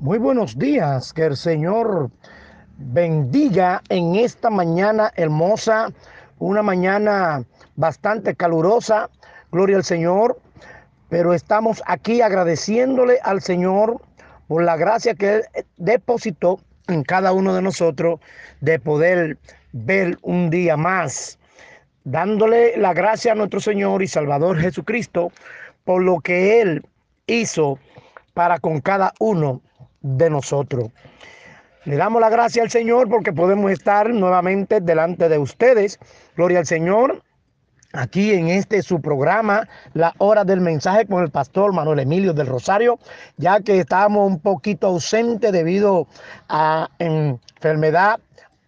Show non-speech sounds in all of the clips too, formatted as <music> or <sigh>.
Muy buenos días, que el Señor bendiga en esta mañana hermosa, una mañana bastante calurosa, gloria al Señor, pero estamos aquí agradeciéndole al Señor por la gracia que Él depositó en cada uno de nosotros de poder ver un día más, dándole la gracia a nuestro Señor y Salvador Jesucristo por lo que Él hizo para con cada uno de nosotros. Le damos la gracia al Señor porque podemos estar nuevamente delante de ustedes. Gloria al Señor. Aquí en este su programa, La Hora del Mensaje con el pastor Manuel Emilio del Rosario, ya que estábamos un poquito ausentes debido a enfermedad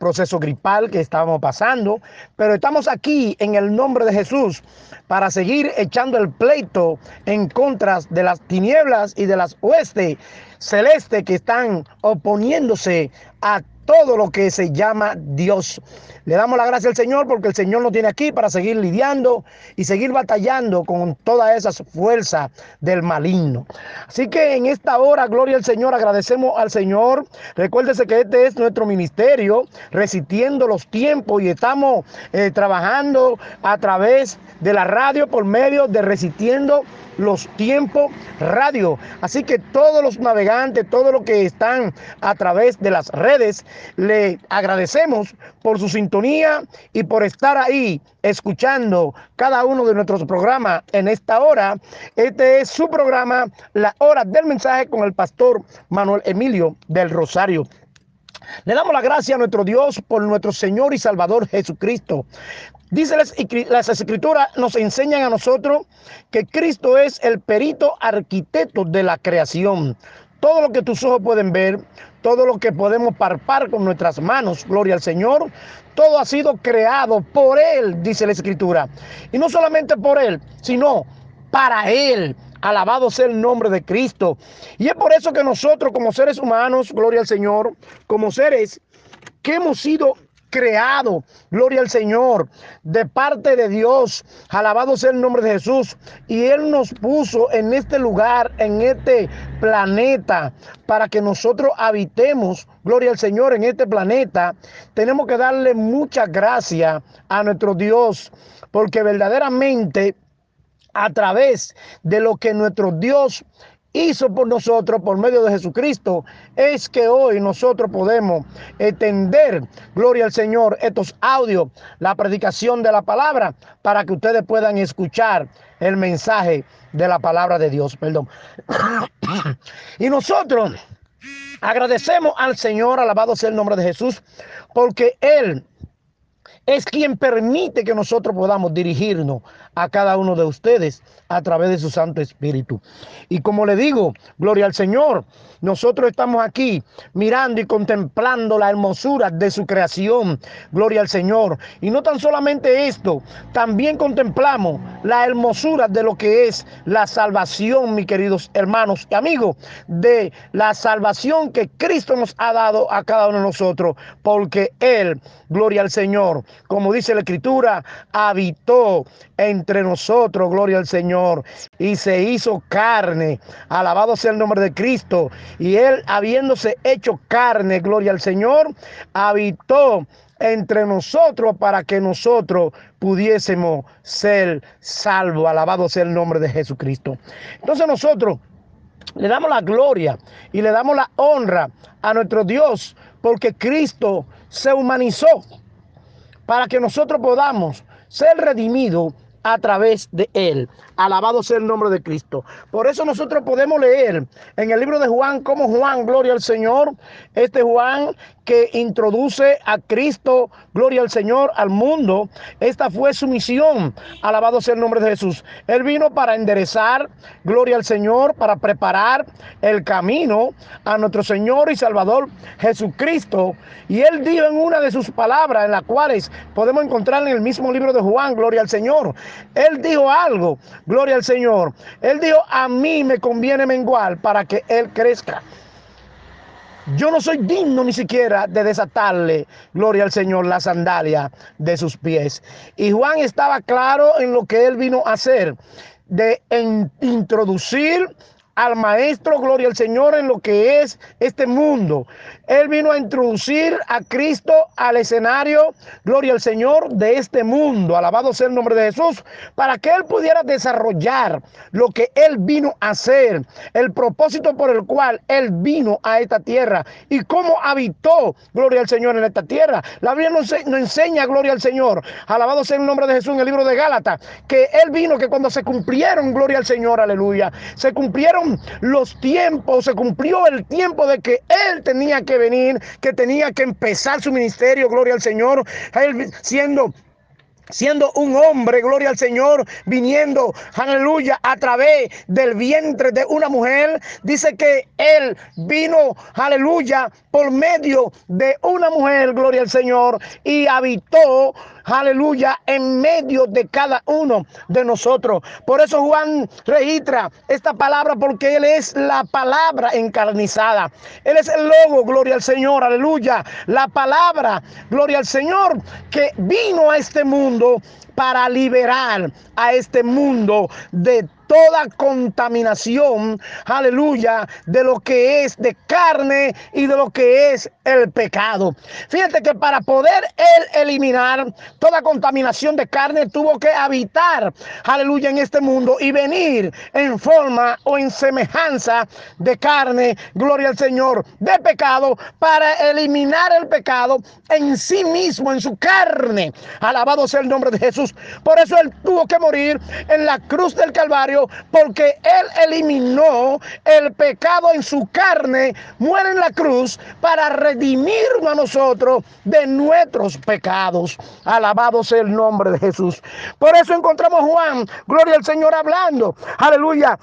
proceso gripal que estábamos pasando, pero estamos aquí en el nombre de Jesús para seguir echando el pleito en contra de las tinieblas y de las huestes celestes que están oponiéndose a todo lo que se llama Dios. Le damos la gracia al Señor porque el Señor nos tiene aquí para seguir lidiando y seguir batallando con todas esas fuerzas del maligno. Así que en esta hora, gloria al Señor, agradecemos al Señor. Recuérdese que este es nuestro ministerio, resistiendo los tiempos y estamos eh, trabajando a través de la radio por medio de resistiendo los tiempos radio. Así que todos los navegantes, todos los que están a través de las redes, le agradecemos por su sintonía y por estar ahí escuchando cada uno de nuestros programas en esta hora. Este es su programa, La Hora del Mensaje con el pastor Manuel Emilio del Rosario. Le damos la gracia a nuestro Dios por nuestro Señor y Salvador Jesucristo. Dice las, las, escrituras, nos enseñan a nosotros que Cristo es el perito arquitecto de la creación. Todo lo que tus ojos pueden ver, todo lo que podemos parpar con nuestras manos, gloria al Señor, todo ha sido creado por Él, dice la escritura. Y no solamente por Él, sino para Él. Alabado sea el nombre de Cristo. Y es por eso que nosotros como seres humanos, gloria al Señor, como seres que hemos sido creados, gloria al Señor, de parte de Dios. Alabado sea el nombre de Jesús. Y Él nos puso en este lugar, en este planeta, para que nosotros habitemos, gloria al Señor, en este planeta. Tenemos que darle mucha gracia a nuestro Dios, porque verdaderamente a través de lo que nuestro Dios hizo por nosotros por medio de Jesucristo, es que hoy nosotros podemos entender, gloria al Señor, estos audios, la predicación de la palabra, para que ustedes puedan escuchar el mensaje de la palabra de Dios, perdón. <coughs> y nosotros agradecemos al Señor, alabado sea el nombre de Jesús, porque Él es quien permite que nosotros podamos dirigirnos a cada uno de ustedes a través de su Santo Espíritu. Y como le digo, gloria al Señor, nosotros estamos aquí mirando y contemplando la hermosura de su creación. Gloria al Señor. Y no tan solamente esto, también contemplamos la hermosura de lo que es la salvación, mis queridos hermanos y amigos, de la salvación que Cristo nos ha dado a cada uno de nosotros, porque Él, gloria al Señor, como dice la Escritura, habitó entre nosotros, gloria al Señor, y se hizo carne. Alabado sea el nombre de Cristo. Y Él, habiéndose hecho carne, gloria al Señor, habitó entre nosotros para que nosotros pudiésemos ser salvos. Alabado sea el nombre de Jesucristo. Entonces nosotros le damos la gloria y le damos la honra a nuestro Dios porque Cristo se humanizó para que nosotros podamos ser redimidos a través de él. Alabado sea el nombre de Cristo. Por eso nosotros podemos leer en el libro de Juan como Juan, gloria al Señor, este Juan que introduce a Cristo, gloria al Señor, al mundo. Esta fue su misión. Alabado sea el nombre de Jesús. Él vino para enderezar, gloria al Señor, para preparar el camino a nuestro Señor y Salvador Jesucristo. Y él dijo en una de sus palabras, en las cuales podemos encontrar en el mismo libro de Juan, gloria al Señor. Él dijo algo, gloria al Señor. Él dijo, a mí me conviene menguar para que Él crezca. Yo no soy digno ni siquiera de desatarle, gloria al Señor, la sandalia de sus pies. Y Juan estaba claro en lo que él vino a hacer, de introducir al maestro, gloria al Señor, en lo que es este mundo. Él vino a introducir a Cristo al escenario, gloria al Señor, de este mundo. Alabado sea el nombre de Jesús, para que Él pudiera desarrollar lo que Él vino a hacer, el propósito por el cual Él vino a esta tierra y cómo habitó, gloria al Señor, en esta tierra. La Biblia nos, enseña, gloria al Señor, alabado sea el nombre de Jesús en el libro de Gálatas, que Él vino, que cuando se cumplieron, gloria al Señor, aleluya, se cumplieron los tiempos, se cumplió el tiempo de que Él tenía que venir, que tenía que empezar su ministerio, gloria al Señor, Él siendo siendo un hombre, gloria al Señor, viniendo, aleluya, a través del vientre de una mujer. Dice que Él vino, aleluya, por medio de una mujer, gloria al Señor, y habitó, aleluya, en medio de cada uno de nosotros. Por eso Juan registra esta palabra porque Él es la palabra encarnizada. Él es el logo, gloria al Señor, aleluya. La palabra, gloria al Señor, que vino a este mundo para liberar a este mundo de toda contaminación, aleluya, de lo que es de carne y de lo que es el pecado. Fíjate que para poder él eliminar toda contaminación de carne tuvo que habitar, aleluya, en este mundo y venir en forma o en semejanza de carne, gloria al Señor, de pecado, para eliminar el pecado en sí mismo, en su carne. Alabado sea el nombre de Jesús. Por eso él tuvo que morir en la cruz del Calvario porque Él eliminó el pecado en su carne, muere en la cruz para redimirnos a nosotros de nuestros pecados. Alabado sea el nombre de Jesús. Por eso encontramos Juan, gloria al Señor hablando. Aleluya.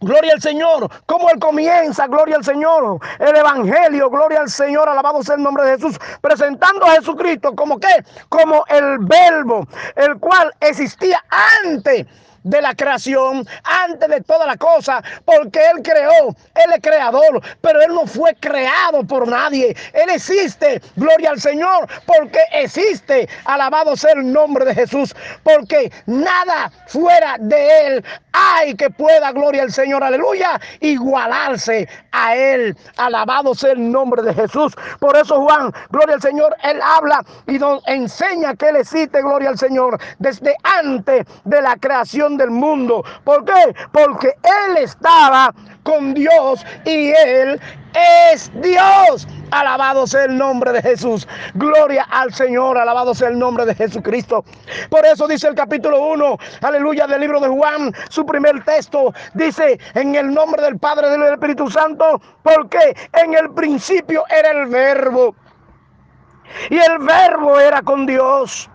Gloria al Señor, como Él comienza, gloria al Señor, el Evangelio, gloria al Señor, alabado sea el nombre de Jesús, presentando a Jesucristo como que, como el verbo, el cual existía antes de la creación, antes de toda la cosa, porque Él creó, Él es creador, pero Él no fue creado por nadie. Él existe, gloria al Señor, porque existe, alabado sea el nombre de Jesús, porque nada fuera de Él hay que pueda, gloria al Señor, aleluya, igualarse a Él. Alabado sea el nombre de Jesús. Por eso Juan, gloria al Señor, Él habla y nos enseña que Él existe, gloria al Señor, desde antes de la creación del mundo. ¿Por qué? Porque Él estaba con Dios y Él es Dios. Alabado sea el nombre de Jesús. Gloria al Señor. Alabado sea el nombre de Jesucristo. Por eso dice el capítulo 1, aleluya, del libro de Juan, su primer texto. Dice, en el nombre del Padre, del Espíritu Santo, porque en el principio era el verbo. Y el verbo era con Dios.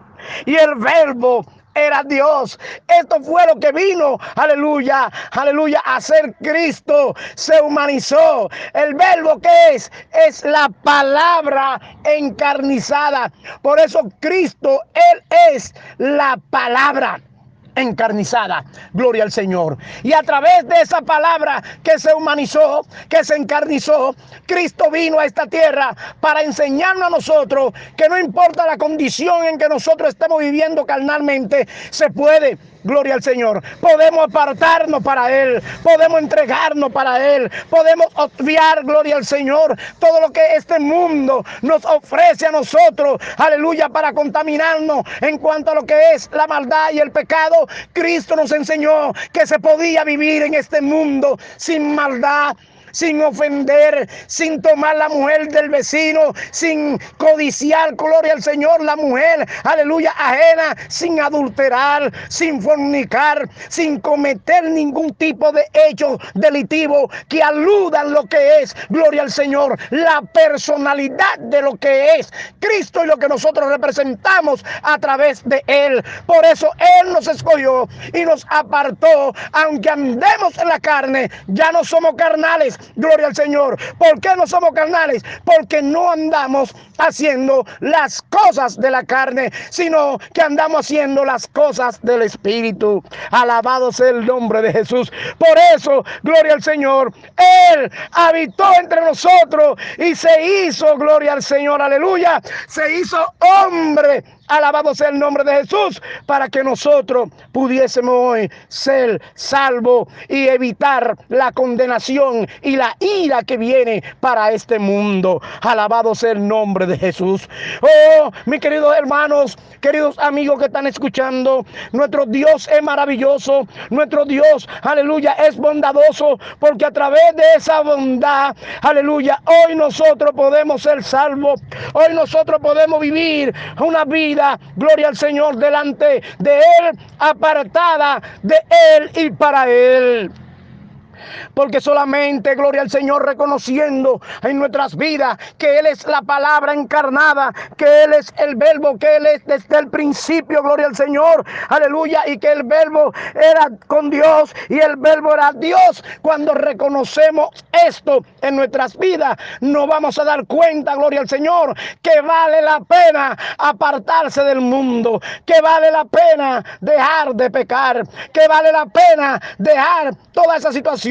Y el verbo era Dios. Esto fue lo que vino, aleluya, aleluya, a ser Cristo. Se humanizó. El verbo que es, es la palabra encarnizada. Por eso Cristo, Él es la palabra encarnizada. Gloria al Señor. Y a través de esa palabra que se humanizó, que se encarnizó, Cristo vino a esta tierra para enseñarnos a nosotros que no importa la condición en que nosotros estemos viviendo carnalmente, se puede Gloria al Señor. Podemos apartarnos para Él. Podemos entregarnos para Él. Podemos obviar, gloria al Señor, todo lo que este mundo nos ofrece a nosotros. Aleluya, para contaminarnos en cuanto a lo que es la maldad y el pecado. Cristo nos enseñó que se podía vivir en este mundo sin maldad sin ofender, sin tomar la mujer del vecino, sin codiciar, gloria al Señor, la mujer, aleluya, ajena, sin adulterar, sin fornicar, sin cometer ningún tipo de hecho delitivo que aludan lo que es, gloria al Señor, la personalidad de lo que es Cristo y lo que nosotros representamos a través de Él. Por eso Él nos escogió y nos apartó, aunque andemos en la carne, ya no somos carnales, Gloria al Señor. ¿Por qué no somos carnales? Porque no andamos haciendo las cosas de la carne, sino que andamos haciendo las cosas del Espíritu. Alabado sea el nombre de Jesús. Por eso, gloria al Señor. Él habitó entre nosotros y se hizo, gloria al Señor, aleluya. Se hizo hombre Alabado sea el nombre de Jesús para que nosotros pudiésemos hoy ser salvos y evitar la condenación y la ira que viene para este mundo. Alabado sea el nombre de Jesús. Oh, mis queridos hermanos, queridos amigos que están escuchando, nuestro Dios es maravilloso, nuestro Dios, aleluya, es bondadoso, porque a través de esa bondad, aleluya, hoy nosotros podemos ser salvos, hoy nosotros podemos vivir una vida, gloria al Señor, delante de Él, apartada de Él y para Él. Porque solamente, gloria al Señor, reconociendo en nuestras vidas que Él es la palabra encarnada, que Él es el verbo, que Él es desde el principio, gloria al Señor, aleluya, y que el verbo era con Dios y el verbo era Dios. Cuando reconocemos esto en nuestras vidas, nos vamos a dar cuenta, gloria al Señor, que vale la pena apartarse del mundo, que vale la pena dejar de pecar, que vale la pena dejar toda esa situación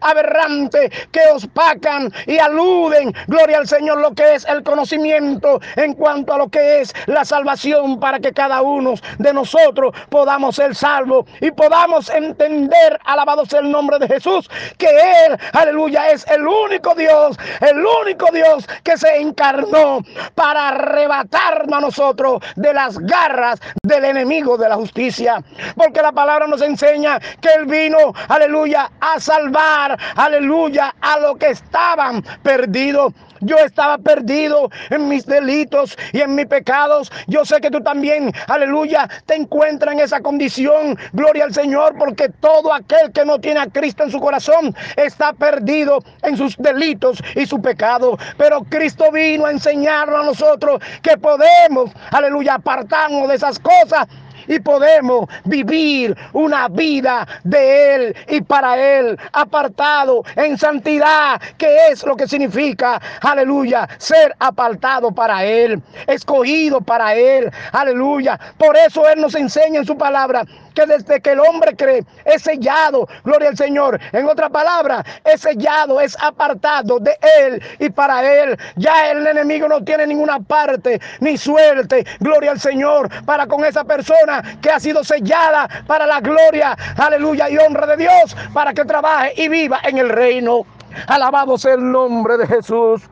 aberrantes que pacan y aluden, gloria al Señor, lo que es el conocimiento en cuanto a lo que es la salvación para que cada uno de nosotros podamos ser salvos y podamos entender, alabado sea el nombre de Jesús, que Él, aleluya, es el único Dios, el único Dios que se encarnó para arrebatarnos a nosotros de las garras del enemigo de la justicia. Porque la palabra nos enseña que Él vino, aleluya, a salvar salvar, aleluya, a los que estaban perdidos. Yo estaba perdido en mis delitos y en mis pecados. Yo sé que tú también, aleluya, te encuentras en esa condición. Gloria al Señor, porque todo aquel que no tiene a Cristo en su corazón está perdido en sus delitos y su pecado. Pero Cristo vino a enseñarnos a nosotros que podemos, aleluya, apartarnos de esas cosas y podemos vivir una vida de Él y para Él, apartado en santidad, que es lo que significa, aleluya, ser apartado para Él, escogido para Él, aleluya. Por eso Él nos enseña en su palabra que desde que el hombre cree es sellado, gloria al Señor. En otra palabra, es sellado, es apartado de Él y para Él. Ya el enemigo no tiene ninguna parte ni suerte, gloria al Señor, para con esa persona que ha sido sellada para la gloria, aleluya y honra de Dios, para que trabaje y viva en el reino. Alabado sea el nombre de Jesús.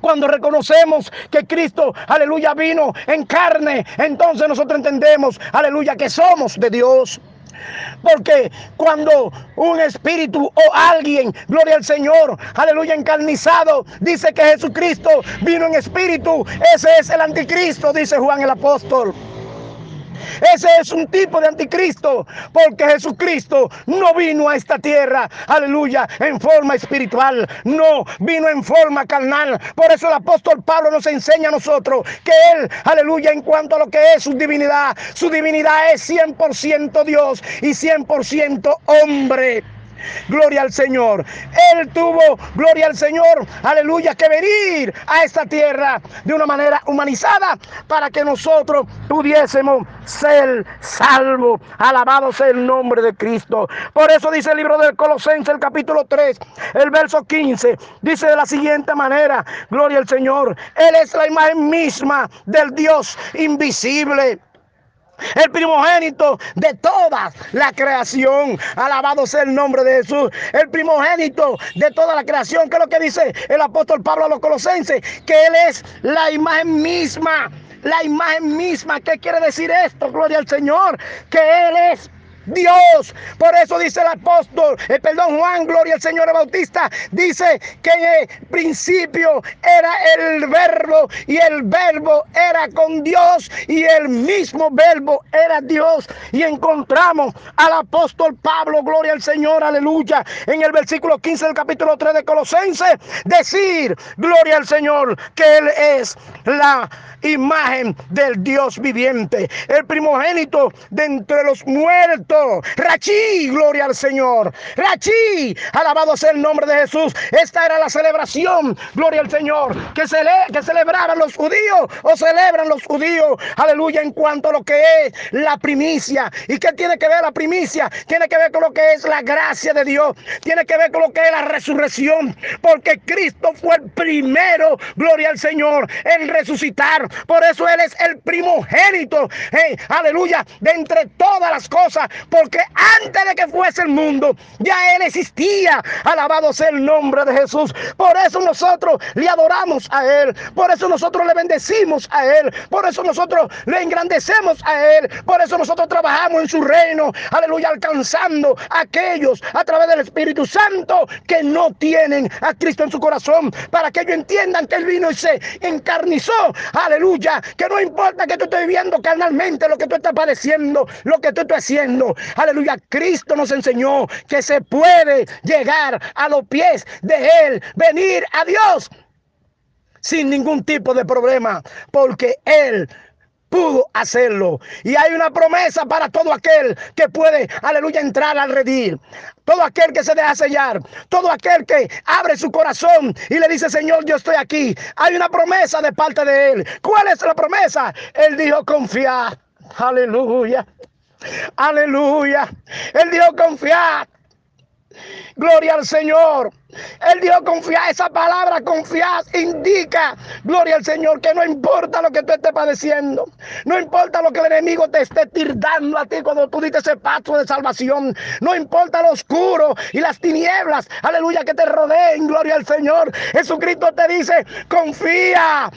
Cuando reconocemos que Cristo, aleluya, vino en carne, entonces nosotros entendemos, aleluya, que somos de Dios. Porque cuando un espíritu o alguien, gloria al Señor, aleluya, encarnizado, dice que Jesucristo vino en espíritu, ese es el anticristo, dice Juan el apóstol. Ese es un tipo de anticristo, porque Jesucristo no vino a esta tierra, aleluya, en forma espiritual, no, vino en forma carnal. Por eso el apóstol Pablo nos enseña a nosotros que él, aleluya, en cuanto a lo que es su divinidad, su divinidad es 100% Dios y 100% hombre. Gloria al Señor. Él tuvo, gloria al Señor, aleluya, que venir a esta tierra de una manera humanizada para que nosotros pudiésemos ser salvos. Alabado sea el nombre de Cristo. Por eso dice el libro del Colosense, el capítulo 3, el verso 15, dice de la siguiente manera, gloria al Señor, Él es la imagen misma del Dios invisible el primogénito de toda la creación. Alabado sea el nombre de Jesús. El primogénito de toda la creación. Que es lo que dice el apóstol Pablo a los colosenses? Que Él es la imagen misma. La imagen misma. ¿Qué quiere decir esto? Gloria al Señor. Que Él es Dios. Por eso dice el apóstol, el eh, perdón, Juan, gloria al Señor Bautista, dice que en el principio era el verbo y el verbo era con Dios y el mismo verbo era Dios. Y encontramos al apóstol Pablo, gloria al Señor, aleluya, en el versículo 15 del capítulo 3 de Colosenses, decir, gloria al Señor, que Él es la imagen del Dios viviente, el primogénito de entre los muertos Rachi, gloria al Señor. Rachi, alabado sea el nombre de Jesús. Esta era la celebración, gloria al Señor, que, cele que celebraban los judíos o celebran los judíos. Aleluya, en cuanto a lo que es la primicia. ¿Y qué tiene que ver la primicia? Tiene que ver con lo que es la gracia de Dios. Tiene que ver con lo que es la resurrección. Porque Cristo fue el primero, gloria al Señor, en resucitar. Por eso Él es el primogénito. aleluya, de entre todas las cosas. Porque antes de que fuese el mundo, ya Él existía. Alabado sea el nombre de Jesús. Por eso nosotros le adoramos a Él. Por eso nosotros le bendecimos a Él. Por eso nosotros le engrandecemos a Él. Por eso nosotros trabajamos en su reino. Aleluya, alcanzando a aquellos a través del Espíritu Santo que no tienen a Cristo en su corazón. Para que ellos entiendan que Él vino y se encarnizó. Aleluya. Que no importa que tú estés viviendo carnalmente lo que tú estás padeciendo, lo que tú estás haciendo. Aleluya. Cristo nos enseñó que se puede llegar a los pies de Él, venir a Dios sin ningún tipo de problema, porque Él pudo hacerlo. Y hay una promesa para todo aquel que puede, aleluya, entrar al redil. Todo aquel que se deja sellar, todo aquel que abre su corazón y le dice, Señor, yo estoy aquí. Hay una promesa de parte de Él. ¿Cuál es la promesa? Él dijo, confía. Aleluya. Aleluya. Él dijo, confiad. Gloria al Señor. Él dijo confiar. Esa palabra confiar indica, gloria al Señor, que no importa lo que tú estés padeciendo. No importa lo que el enemigo te esté tirdando a ti cuando tú diste ese paso de salvación. No importa lo oscuro y las tinieblas. Aleluya que te rodeen. Gloria al Señor. Jesucristo te dice, confía.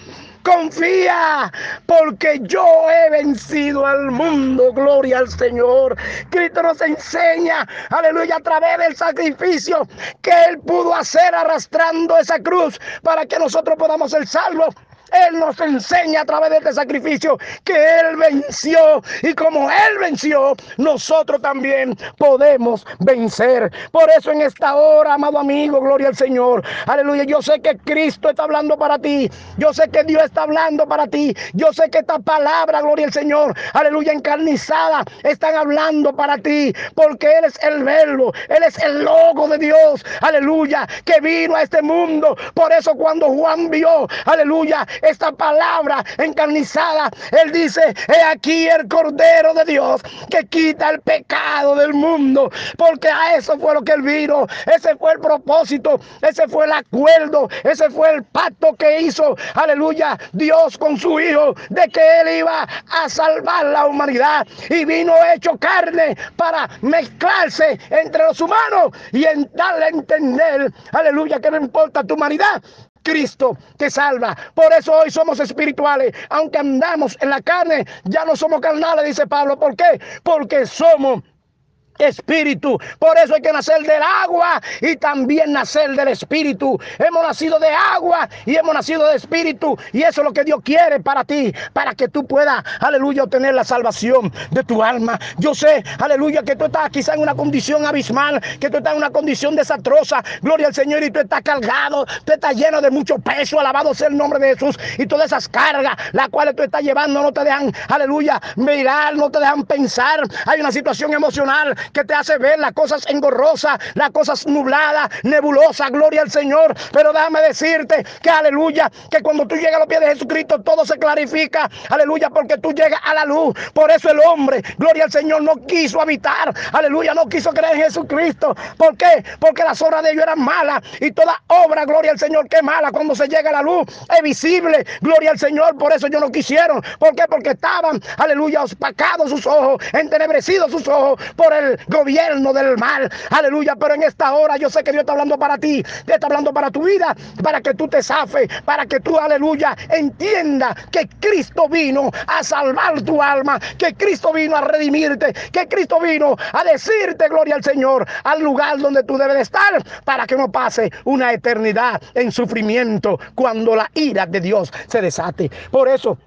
Confía, porque yo he vencido al mundo. Gloria al Señor. Cristo nos enseña, aleluya, a través del sacrificio que Él pudo hacer arrastrando esa cruz para que nosotros podamos ser salvos. Él nos enseña a través de este sacrificio que Él venció y como Él venció, nosotros también podemos vencer. Por eso en esta hora, amado amigo, gloria al Señor. Aleluya. Yo sé que Cristo está hablando para ti. Yo sé que Dios está hablando para ti. Yo sé que esta palabra, gloria al Señor, aleluya, encarnizada, están hablando para ti. Porque Él es el verbo, Él es el logo de Dios. Aleluya. Que vino a este mundo. Por eso cuando Juan vio, aleluya, esta palabra encarnizada. Él dice, he aquí el Cordero de Dios que quita el pecado del mundo. Porque a eso fue lo que él vino. Ese fue el propósito. Ese fue el acuerdo. Ese fue el pacto que hizo, aleluya, Dios con su Hijo. De que él iba a salvar la humanidad. Y vino hecho carne para mezclarse entre los humanos y en darle a entender, aleluya, que no importa tu humanidad, Cristo te salva. Por eso hoy somos espirituales. Aunque andamos en la carne, ya no somos carnales, dice Pablo. ¿Por qué? Porque somos espíritu. Por eso hay que nacer del agua y también nacer del espíritu. Hemos nacido de agua y hemos nacido de espíritu. Y eso es lo que Dios quiere para ti, para que tú puedas, aleluya, obtener la salvación de tu alma. Yo sé, aleluya, que tú estás quizá en una condición abismal, que tú estás en una condición desastrosa. Gloria al Señor y tú estás cargado, tú estás lleno de mucho peso. Alabado sea el nombre de Jesús. Y todas esas cargas, las cuales tú estás llevando, no te dejan, aleluya, mirar, no te dejan pensar. Hay una situación emocional que te hace ver las cosas engorrosas, las cosas nubladas, nebulosas, gloria al Señor. Pero déjame decirte que aleluya, que cuando tú llegas a los pies de Jesucristo todo se clarifica, aleluya, porque tú llegas a la luz. Por eso el hombre, gloria al Señor, no quiso habitar, aleluya, no quiso creer en Jesucristo. ¿Por qué? Porque las obras de ellos eran malas y toda obra, gloria al Señor, que mala cuando se llega a la luz, es visible, gloria al Señor. Por eso ellos no quisieron. ¿Por qué? Porque estaban, aleluya, opacados sus ojos, entenebrecidos sus ojos por el gobierno del mal. Aleluya. Pero en esta hora yo sé que Dios está hablando para ti. Dios está hablando para tu vida. Para que tú te zafes. Para que tú, aleluya, entienda que Cristo vino a salvar tu alma. Que Cristo vino a redimirte. Que Cristo vino a decirte, gloria al Señor, al lugar donde tú debes estar. Para que no pase una eternidad en sufrimiento cuando la ira de Dios se desate. Por eso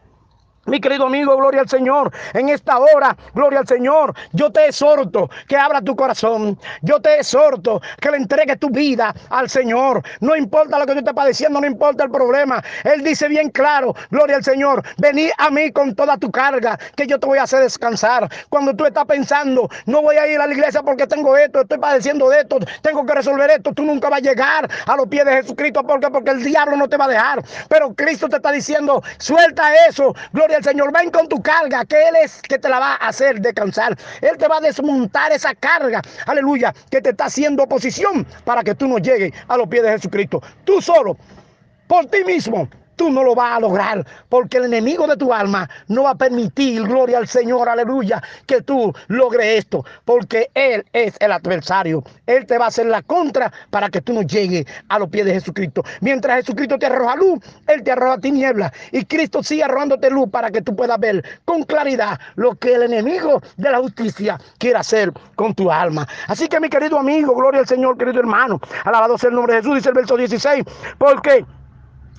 Mi querido amigo, gloria al Señor. En esta hora, gloria al Señor. Yo te exhorto que abra tu corazón. Yo te exhorto que le entregues tu vida al Señor. No importa lo que tú estés padeciendo, no importa el problema. Él dice bien claro, gloria al Señor. Vení a mí con toda tu carga, que yo te voy a hacer descansar. Cuando tú estás pensando, no voy a ir a la iglesia porque tengo esto, estoy padeciendo de esto, tengo que resolver esto, tú nunca vas a llegar a los pies de Jesucristo. ¿Por qué? Porque el diablo no te va a dejar. Pero Cristo te está diciendo, suelta eso. Gloria el Señor, ven con tu carga, que Él es que te la va a hacer descansar. Él te va a desmontar esa carga, aleluya, que te está haciendo oposición para que tú no llegues a los pies de Jesucristo. Tú solo, por ti mismo, tú no lo vas a lograr, porque el enemigo de tu alma no va a permitir, gloria al Señor, aleluya, que tú logres esto, porque Él es el adversario. Él te va a hacer la contra para que tú no llegues a los pies de Jesucristo. Mientras Jesucristo te arroja luz, Él te arroja tiniebla y Cristo sigue arrojándote luz para que tú puedas ver con claridad lo que el enemigo de la justicia quiere hacer con tu alma. Así que mi querido amigo, gloria al Señor, querido hermano, alabado sea el nombre de Jesús, dice el verso 16, porque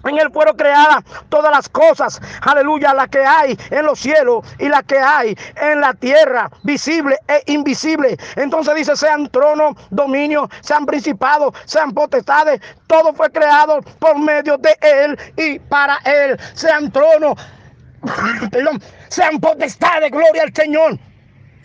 en él fueron creadas todas las cosas, aleluya, las que hay en los cielos y las que hay en la tierra, visible e invisible. Entonces dice, sean tronos, dominios, sean principados, sean potestades, todo fue creado por medio de él y para él. Sean tronos, <clears throat> perdón, sean potestades, gloria al Señor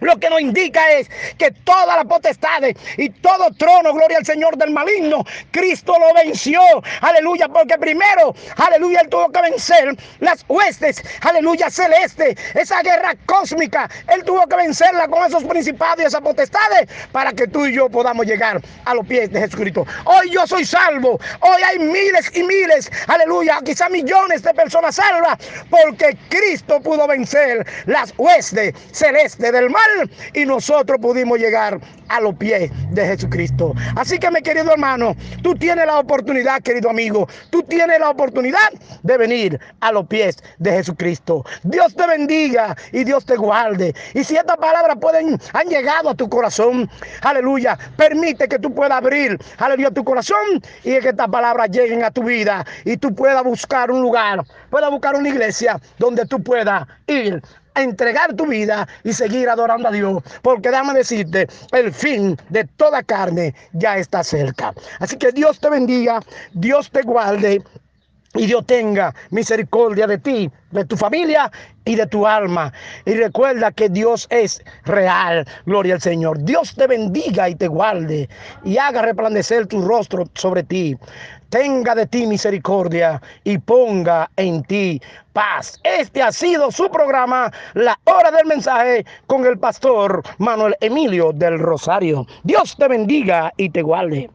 lo que nos indica es que todas las potestades y todo trono, gloria al Señor del maligno, Cristo lo venció. Aleluya, porque primero, aleluya, él tuvo que vencer las huestes, aleluya, celeste, esa guerra cósmica. Él tuvo que vencerla con esos principados y esas potestades para que tú y yo podamos llegar a los pies de Jesucristo. Hoy yo soy salvo. Hoy hay miles y miles, aleluya, quizá millones de personas salvas porque Cristo pudo vencer las huestes celestes del y nosotros pudimos llegar a los pies de Jesucristo. Así que mi querido hermano, tú tienes la oportunidad, querido amigo, tú tienes la oportunidad de venir a los pies de Jesucristo. Dios te bendiga y Dios te guarde. Y si estas palabras pueden, han llegado a tu corazón, aleluya, permite que tú puedas abrir, aleluya, tu corazón y que estas palabras lleguen a tu vida y tú puedas buscar un lugar, puedas buscar una iglesia donde tú puedas ir a entregar tu vida y seguir adorando a Dios. Porque déjame decirte, el fin de toda carne ya está cerca. Así que Dios te bendiga, Dios te guarde y Dios tenga misericordia de ti, de tu familia y de tu alma. Y recuerda que Dios es real. Gloria al Señor. Dios te bendiga y te guarde y haga resplandecer tu rostro sobre ti. Tenga de ti misericordia y ponga en ti paz. Este ha sido su programa, La Hora del Mensaje, con el pastor Manuel Emilio del Rosario. Dios te bendiga y te guarde.